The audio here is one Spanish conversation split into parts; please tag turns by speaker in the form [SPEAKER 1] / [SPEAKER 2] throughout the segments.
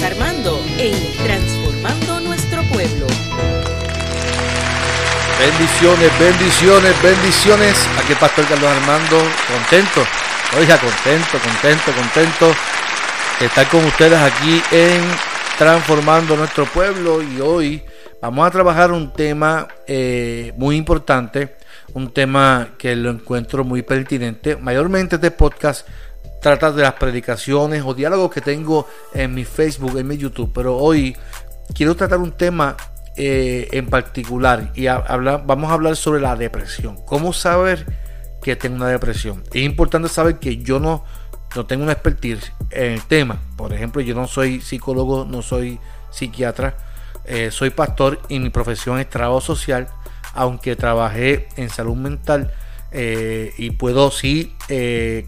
[SPEAKER 1] Armando en Transformando Nuestro Pueblo.
[SPEAKER 2] Bendiciones, bendiciones, bendiciones. Aquí el Pastor Carlos Armando, contento. Oiga, contento, contento, contento de estar con ustedes aquí en Transformando Nuestro Pueblo. Y hoy vamos a trabajar un tema eh, muy importante, un tema que lo encuentro muy pertinente. Mayormente este podcast trata de las predicaciones o diálogos que tengo en mi Facebook, en mi YouTube, pero hoy quiero tratar un tema eh, en particular y vamos a hablar sobre la depresión. ¿Cómo saber que tengo una depresión? Es importante saber que yo no, no tengo una expertise en el tema. Por ejemplo, yo no soy psicólogo, no soy psiquiatra, eh, soy pastor y mi profesión es trabajo social, aunque trabajé en salud mental eh, y puedo sí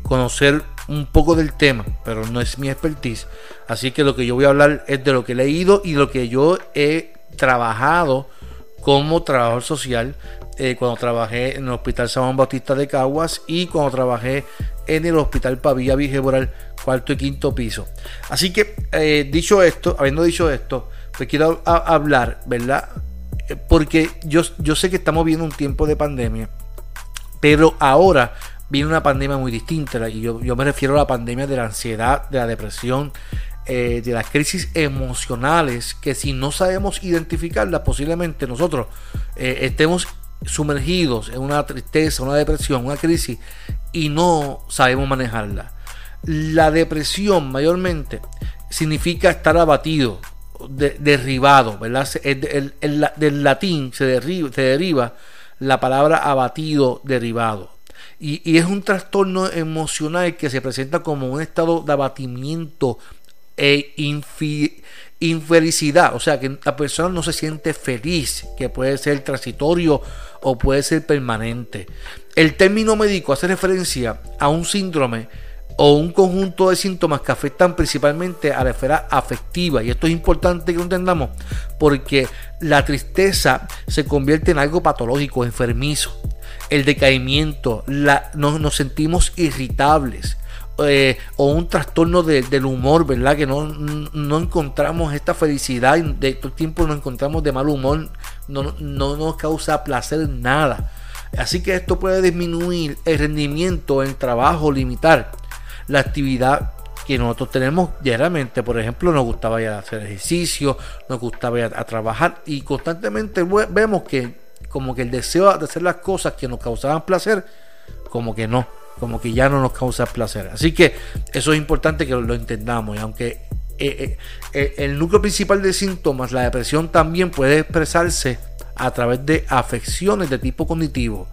[SPEAKER 2] conocer un poco del tema, pero no es mi expertise. Así que lo que yo voy a hablar es de lo que he leído y lo que yo he trabajado como trabajador social eh, cuando trabajé en el Hospital San Juan Bautista de Caguas y cuando trabajé en el Hospital Pavía Vigeboral, cuarto y quinto piso. Así que, eh, dicho esto, habiendo dicho esto, pues quiero hablar, ¿verdad? Eh, porque yo, yo sé que estamos viendo un tiempo de pandemia, pero ahora viene una pandemia muy distinta. Y yo, yo me refiero a la pandemia de la ansiedad, de la depresión, eh, de las crisis emocionales que si no sabemos identificarlas, posiblemente nosotros eh, estemos sumergidos en una tristeza, una depresión, una crisis y no sabemos manejarla. La depresión mayormente significa estar abatido, derribado, ¿verdad? del latín se, derriba, se deriva la palabra abatido, derribado. Y, es un trastorno emocional que se presenta como un estado de abatimiento e infelicidad, o sea, que la persona no se siente feliz, que puede ser transitorio o puede ser permanente. El término médico hace referencia a un síndrome o un conjunto de síntomas que afectan principalmente a la esfera afectiva. Y esto es importante que lo entendamos porque la tristeza se convierte en algo patológico, enfermizo. El decaimiento, la, nos sentimos irritables, eh, o un trastorno del humor, ¿verdad? Que no, no encontramos esta felicidad, de todo el tiempo nos encontramos de mal humor, no, no nos causa placer nada. Así que esto puede disminuir el rendimiento en trabajo, limitar la actividad que nosotros tenemos diariamente. Por ejemplo, nos gustaba ya hacer ejercicio, nos gustaba ir a trabajar y constantemente vemos que como que el deseo de hacer las cosas que nos causaban placer, como que no como que ya no nos causa placer. Así que eso es importante que lo entendamos. Y aunque eh, eh, eh, el núcleo principal de síntomas, la depresión también puede expresarse a través de afecciones de tipo cognitivo,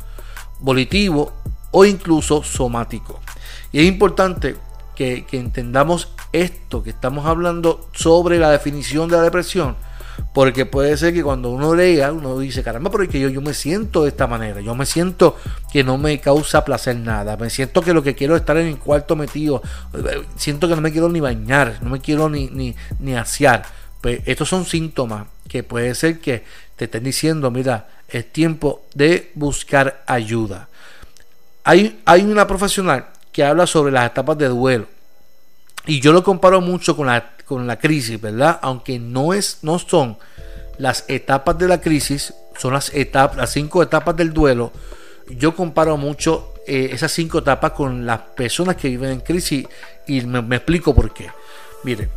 [SPEAKER 2] volitivo o incluso somático. Y es importante que, que entendamos esto, que estamos hablando sobre la definición de la depresión porque puede ser que cuando uno lea, uno dice, caramba, pero es que yo, yo me siento de esta manera. Yo me siento que no me causa placer nada. Me siento que lo que quiero es estar en el cuarto metido. Siento que no me quiero ni bañar, no me quiero ni, ni, ni asear. Pues estos son síntomas que puede ser que te estén diciendo, mira, es tiempo de buscar ayuda. Hay, hay una profesional que habla sobre las etapas de duelo. Y yo lo comparo mucho con la, con la crisis, ¿verdad? Aunque no, es, no son las etapas de la crisis, son las, etapas, las cinco etapas del duelo. Yo comparo mucho eh, esas cinco etapas con las personas que viven en crisis y me, explico por qué. Mire,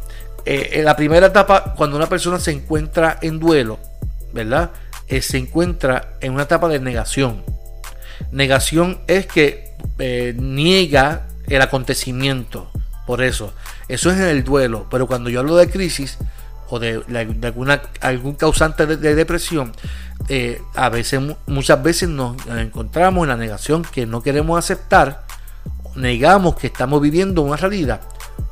[SPEAKER 2] eh, en la primera etapa, cuando una persona se encuentra en duelo, ¿verdad? Eh, se encuentra en una etapa de negación. Negación es que niega el acontecimiento por eso, eso es en el duelo. Pero cuando yo hablo de crisis o de, alguna, algún causante de, depresión, eh, a veces, muchas veces nos encontramos en la negación que no queremos aceptar, negamos que estamos viviendo una realidad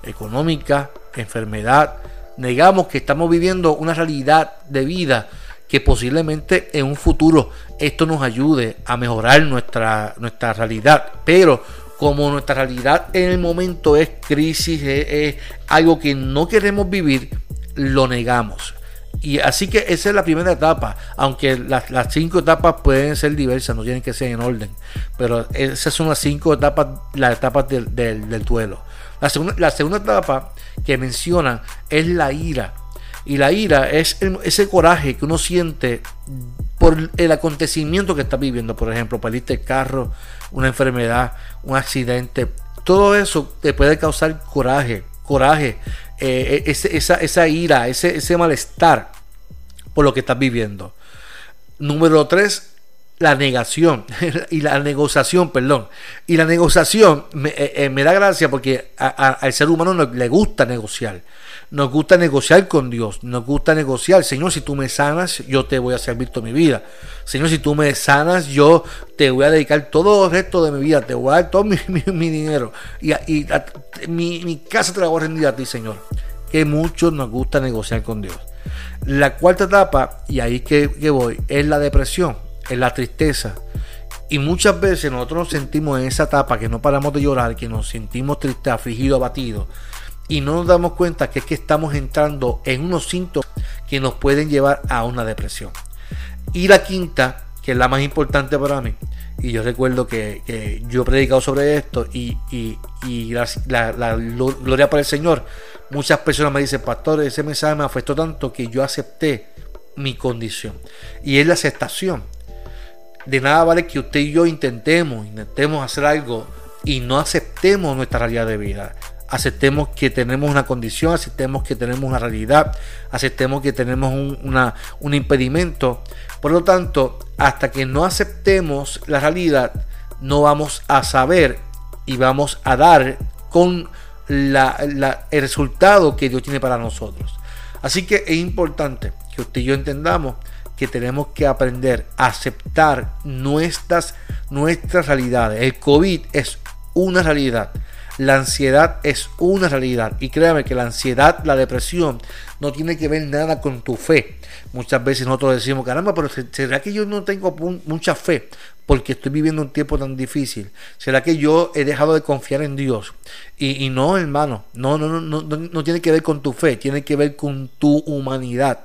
[SPEAKER 2] económica, enfermedad, negamos que estamos viviendo una realidad de vida que posiblemente en un futuro esto nos ayude a mejorar nuestra, nuestra realidad, pero como nuestra realidad en el momento es crisis, es, algo que no queremos vivir, lo negamos. Y así que esa es la primera etapa, aunque las, cinco etapas pueden ser diversas, no tienen que ser en orden, pero esas son las cinco etapas, las etapas del, duelo. La segunda, la segunda etapa que mencionan es la ira. Y la ira es ese coraje que uno siente por el acontecimiento que está viviendo. Por ejemplo, perdiste el carro, una enfermedad, un accidente. Todo eso te puede causar coraje, coraje, eh, esa, esa, ira, ese, ese malestar por lo que estás viviendo. Número tres, la negación y la negociación, perdón. Y la negociación me, eh, eh, da gracia porque al ser humano le gusta negociar. Nos gusta negociar con Dios, nos gusta negociar. Señor, si tú me sanas, yo te voy a servir toda mi vida. Señor, si tú me sanas, yo te voy a dedicar todo el resto de mi vida, te voy a dar todo mi, dinero. Y, mi, casa te la voy a rendir a ti, Señor. Que muchos nos gusta negociar con Dios. La cuarta etapa, y ahí que voy, es la depresión en la tristeza. Y muchas veces nosotros nos sentimos en esa etapa que no paramos de llorar, que nos sentimos tristes, afligidos, abatidos. Y no nos damos cuenta que es que estamos entrando en unos síntomas que nos pueden llevar a una depresión. Y la quinta, que es la más importante para mí, y yo recuerdo que, yo he predicado sobre esto y, la, la, gloria para el Señor. Muchas personas me dicen, pastor, ese mensaje me afectó tanto que yo acepté mi condición. Y es la aceptación de nada vale que usted y yo intentemos, intentemos hacer algo y no aceptemos nuestra realidad de vida. Aceptemos que tenemos una condición, aceptemos que tenemos una realidad, aceptemos que tenemos un, un impedimento. Por lo tanto, hasta que no aceptemos la realidad, no vamos a saber y vamos a dar con la, el resultado que Dios tiene para nosotros. Así que es importante que usted y yo entendamos que tenemos que aprender a aceptar nuestras, nuestras realidades. El COVID es una realidad. La ansiedad es una realidad. Y créame que la ansiedad, la depresión, no tiene que ver nada con tu fe. Muchas veces nosotros decimos, caramba, pero ¿será que yo no tengo mucha fe? Porque estoy viviendo un tiempo tan difícil. ¿Será que yo he dejado de confiar en Dios? Y, y no, hermano, no, no, no, no, no tiene que ver con tu fe, tiene que ver con tu humanidad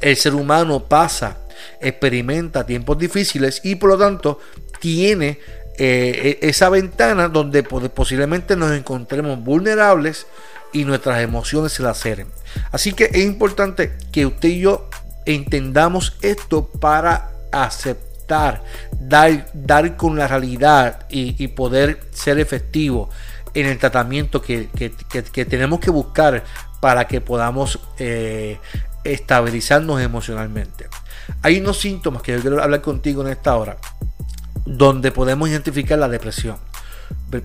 [SPEAKER 2] el ser humano pasa, experimenta tiempos difíciles y por lo tanto tiene eh, e, esa ventana donde posiblemente nos encontremos vulnerables y nuestras emociones se laceren. Así que es importante que usted y yo entendamos esto para aceptar, dar, con la realidad y, poder ser efectivo en el tratamiento que, tenemos que buscar para que podamos eh, estabilizarnos emocionalmente. Hay unos síntomas que yo quiero hablar contigo en esta hora, donde podemos identificar la depresión.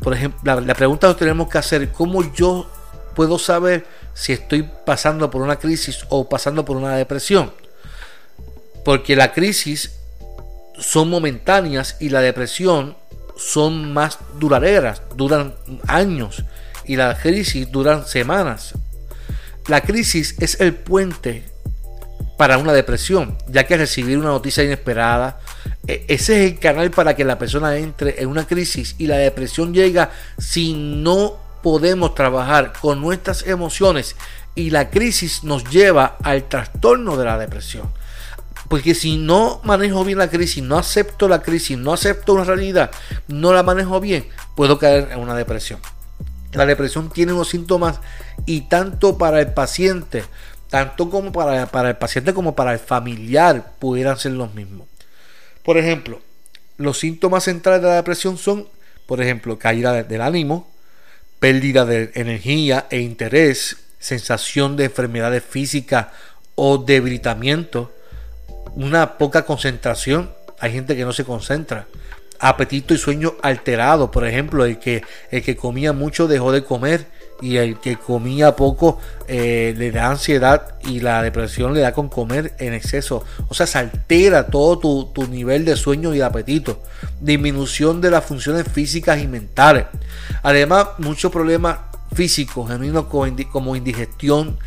[SPEAKER 2] Por ejemplo, la, pregunta que tenemos que hacer, ¿cómo yo puedo saber si estoy pasando por una crisis o pasando por una depresión? Porque la crisis son momentáneas y la depresión son más duraderas, duran años y la crisis duran semanas. La crisis es el puente para una depresión, ya que recibir una noticia inesperada, e, ese es el canal para que la persona entre en una crisis y la depresión llega si no podemos trabajar con nuestras emociones y la crisis nos lleva al trastorno de la depresión. Porque si no manejo bien la crisis, no acepto la crisis, no acepto una realidad, no la manejo bien, puedo caer en una depresión. La depresión tiene unos síntomas y tanto para el paciente tanto como para, el paciente como para el familiar pudieran ser los mismos. Por ejemplo, los síntomas centrales de la depresión son, por ejemplo, caída del ánimo, pérdida de energía e interés, sensación de enfermedades físicas o debilitamiento, una poca concentración. Hay gente que no se concentra. Apetito y sueño alterado, por ejemplo, el que, el que comía mucho dejó de comer y el que comía poco eh, le da ansiedad y la depresión le da con comer en exceso. O sea, se altera todo tu, nivel de sueño y de apetito. Disminución de las funciones físicas y mentales. Además, muchos problemas físicos, como indigestión,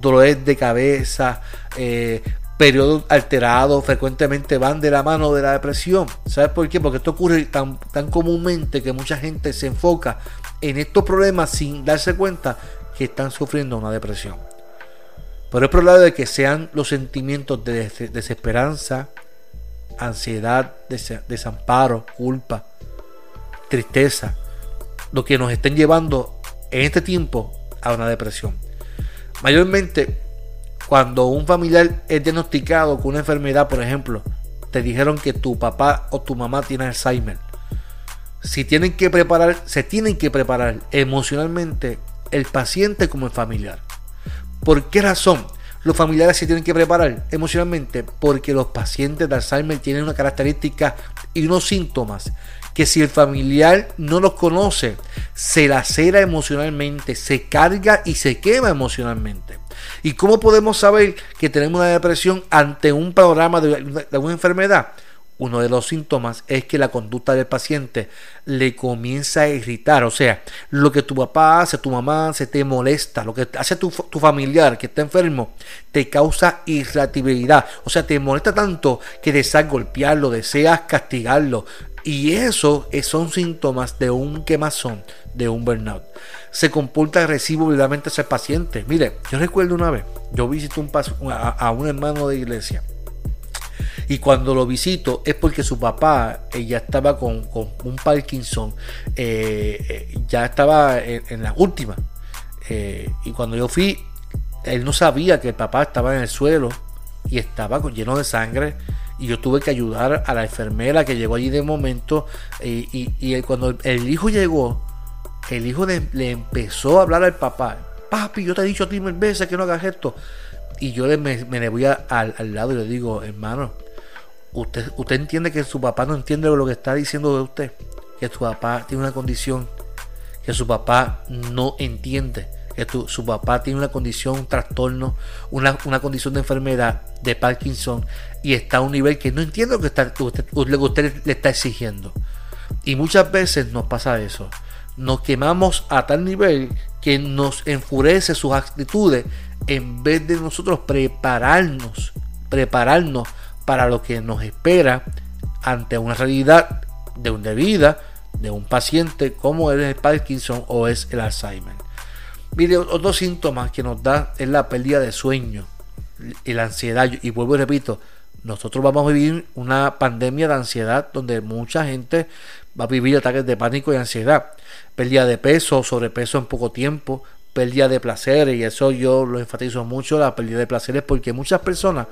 [SPEAKER 2] dolores de cabeza, eh, periodos alterados frecuentemente van de la mano de la depresión. ¿Sabes por qué? Porque esto ocurre tan, tan comúnmente que mucha gente se enfoca en estos problemas sin darse cuenta que están sufriendo una depresión. Pero es probable de que sean los sentimientos de desesperanza, ansiedad, desamparo, culpa, tristeza, lo que nos estén llevando en este tiempo a una depresión. Mayormente, cuando un familiar es diagnosticado con una enfermedad, por ejemplo, te dijeron que tu papá o tu mamá tiene Alzheimer. Si tienen que preparar, se tienen que preparar emocionalmente el paciente como el familiar. ¿Por qué razón? Los familiares se tienen que preparar emocionalmente porque los pacientes de Alzheimer tienen una característica y unos síntomas que si el familiar no los conoce, se lacera emocionalmente, se carga y se quema emocionalmente. ¿Y cómo podemos saber que tenemos una depresión ante un programa de, de una enfermedad? Uno de los síntomas es que la conducta del paciente le comienza a irritar. O sea, lo que tu papá hace, tu mamá hace, te molesta. Lo que hace tu, familiar que está enfermo te causa irritabilidad. O sea, te molesta tanto que deseas golpearlo, deseas castigarlo. Y eso son síntomas de un quemazón, de un burnout. Se comporta agresivo violentamente hacia el paciente. Mire, yo recuerdo una vez, yo visité un, a, a un hermano de iglesia y cuando lo visito es porque su papá eh, ya estaba con, un Parkinson, eh, eh, ya estaba en, la última. y cuando yo fui, él no sabía que el papá estaba en el suelo y estaba lleno de sangre. Y yo tuve que ayudar a la enfermera que llegó allí de momento. Y, cuando el hijo llegó el hijo le empezó a hablar al papá. Papi yo te he dicho a ti mil veces que no hagas esto y yo me, le voy al, al, lado y le digo hermano usted, usted entiende que su papá no entiende lo que está diciendo de usted, que su papá tiene una condición, que su papá no entiende, que su papá tiene una condición, un trastorno, una, condición de enfermedad de Parkinson y está a un nivel que no entiende lo que, está, usted, usted le está exigiendo. Y muchas veces nos pasa eso. Nos quemamos a tal nivel que nos enfurece sus actitudes en vez de nosotros prepararnos, prepararnos para lo que nos espera ante una realidad de, un vida de un paciente como es el Parkinson o es el Alzheimer. Mire, otros síntomas que nos da es la pérdida de sueño y la ansiedad. Y vuelvo y repito, nosotros vamos a vivir una pandemia de ansiedad donde mucha gente va a vivir ataques de pánico y ansiedad. Pérdida de peso, sobrepeso en poco tiempo, pérdida de placeres y eso yo lo enfatizo mucho, la pérdida de placeres porque muchas personas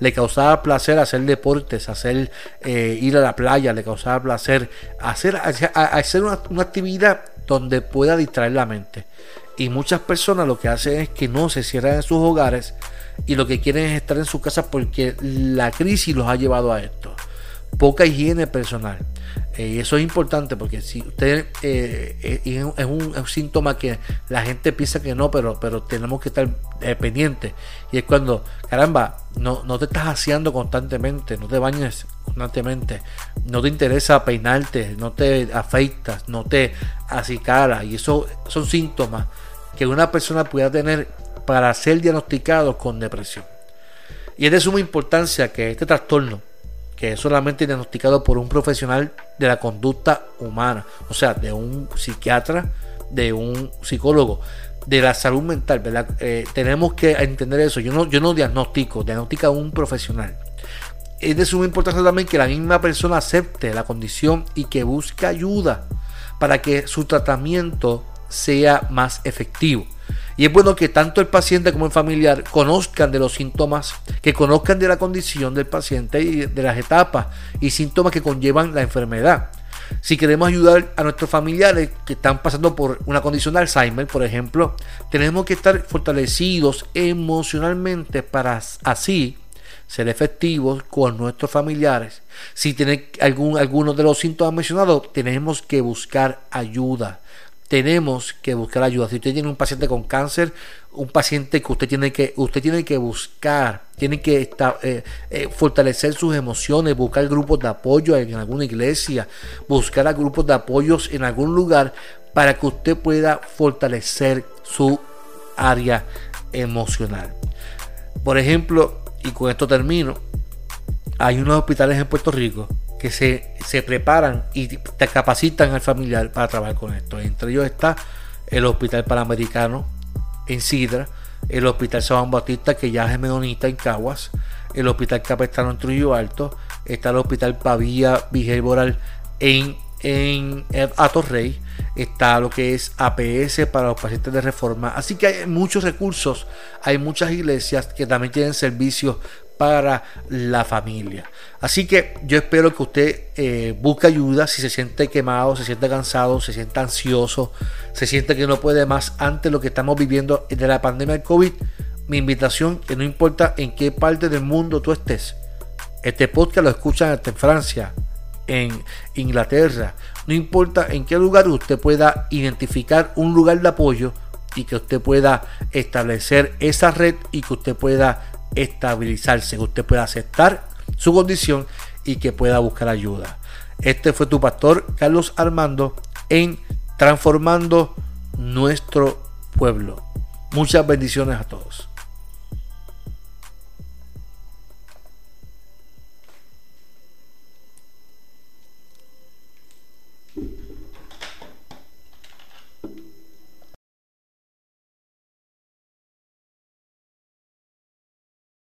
[SPEAKER 2] le causaba placer hacer deportes, hacer eh, ir a la playa, le causaba placer hacer, hacer una, una actividad donde pueda distraer la mente. Y muchas personas lo que hacen es que no se cierran en sus hogares y lo que quieren es estar en su casa porque la crisis los ha llevado a esto. Poca higiene personal. Eh, eso es importante porque si usted eh, eh, es, un, síntoma que la gente piensa que no, pero, pero tenemos que estar pendientes. Y es cuando, caramba, no, no te estás haciendo constantemente, no te bañes constantemente, no te interesa peinarte, no te afeitas, no te acicaras. Y eso son síntomas que una persona pueda tener para ser diagnosticado con depresión. Y es de suma importancia que este trastorno que es solamente diagnosticado por un profesional de la conducta humana, o sea, de un psiquiatra, de un psicólogo, de la salud mental, ¿verdad? Eh, tenemos que entender eso. Yo no, yo no diagnostico, diagnostica un profesional. Es de suma importancia también que la misma persona acepte la condición y que busque ayuda para que su tratamiento sea más efectivo. Y es bueno que tanto el paciente como el familiar conozcan de los síntomas, que conozcan de la condición del paciente y de las etapas y síntomas que conllevan la enfermedad. Si queremos ayudar a nuestros familiares que están pasando por una condición de Alzheimer, por ejemplo, tenemos que estar fortalecidos emocionalmente para así ser efectivos con nuestros familiares. Si tienen algún, algunos de los síntomas mencionados, tenemos que buscar ayuda tenemos que buscar ayuda. Si usted tiene un paciente con cáncer, un paciente que usted tiene que, usted tiene que buscar, tiene que estar, eh, eh, fortalecer sus emociones, buscar grupos de apoyo en alguna iglesia, buscar a grupos de apoyos en algún lugar para que usted pueda fortalecer su área emocional. Por ejemplo, y con esto termino, hay unos hospitales en Puerto Rico que se, se preparan y te capacitan al familiar para trabajar con esto. Entre ellos está el Hospital Panamericano en Sidra, el Hospital San Bautista que ya es menonita en Caguas, el Hospital Capestano en Trujillo Alto, está el Hospital Pavía Vigel Boral en, en Atorrey, está lo que es APS para los pacientes de reforma. Así que hay muchos recursos, hay muchas iglesias que también tienen servicios para la familia. Así que yo espero que usted eh, busque ayuda si se siente quemado, se siente cansado, se siente ansioso, se siente que no puede más ante lo que estamos viviendo de la pandemia del COVID. Mi invitación, que no importa en qué parte del mundo tú estés, este podcast lo escuchan en Francia, en Inglaterra, no importa en qué lugar usted pueda identificar un lugar de apoyo y que usted pueda establecer esa red y que usted pueda estabilizarse, que usted pueda aceptar su condición y que pueda buscar ayuda. Este fue tu pastor Carlos Armando en Transformando nuestro pueblo. Muchas bendiciones a todos.